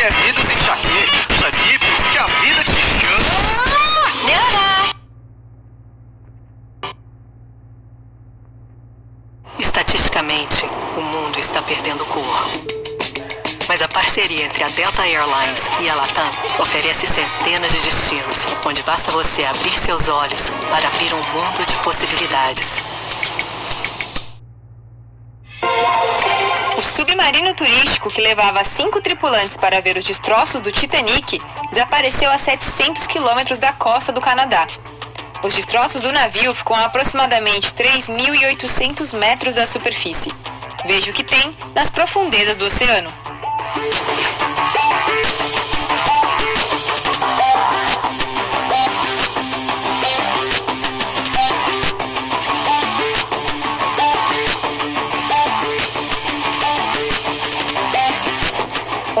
que é vida sem enxaqueca. Usa Deep, que a vida te chama. Estatisticamente, o mundo está perdendo cor. Mas a parceria entre a Delta Airlines e a Latam oferece centenas de destinos, onde basta você abrir seus olhos para abrir um mundo de possibilidades. Submarino turístico que levava cinco tripulantes para ver os destroços do Titanic desapareceu a 700 quilômetros da costa do Canadá. Os destroços do navio ficam a aproximadamente 3.800 metros da superfície. Veja o que tem nas profundezas do oceano.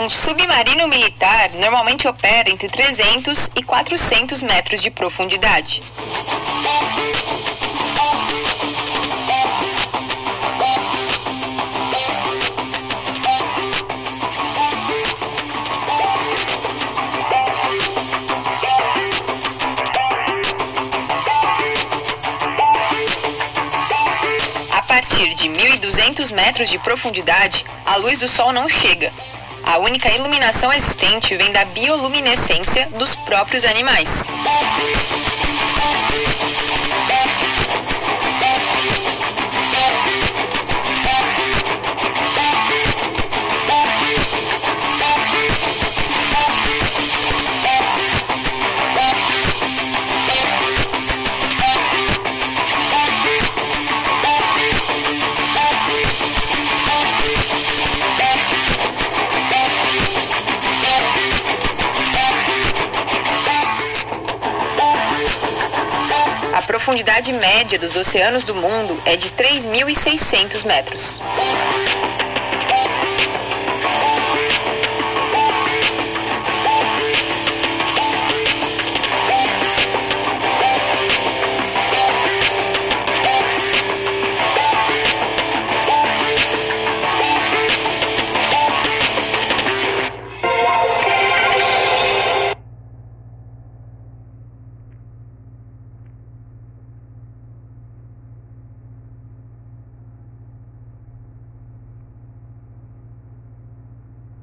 Um submarino militar normalmente opera entre 300 e 400 metros de profundidade. A partir de 1.200 metros de profundidade, a luz do sol não chega. A única iluminação existente vem da bioluminescência dos próprios animais. Profundidade média dos oceanos do mundo é de 3.600 metros.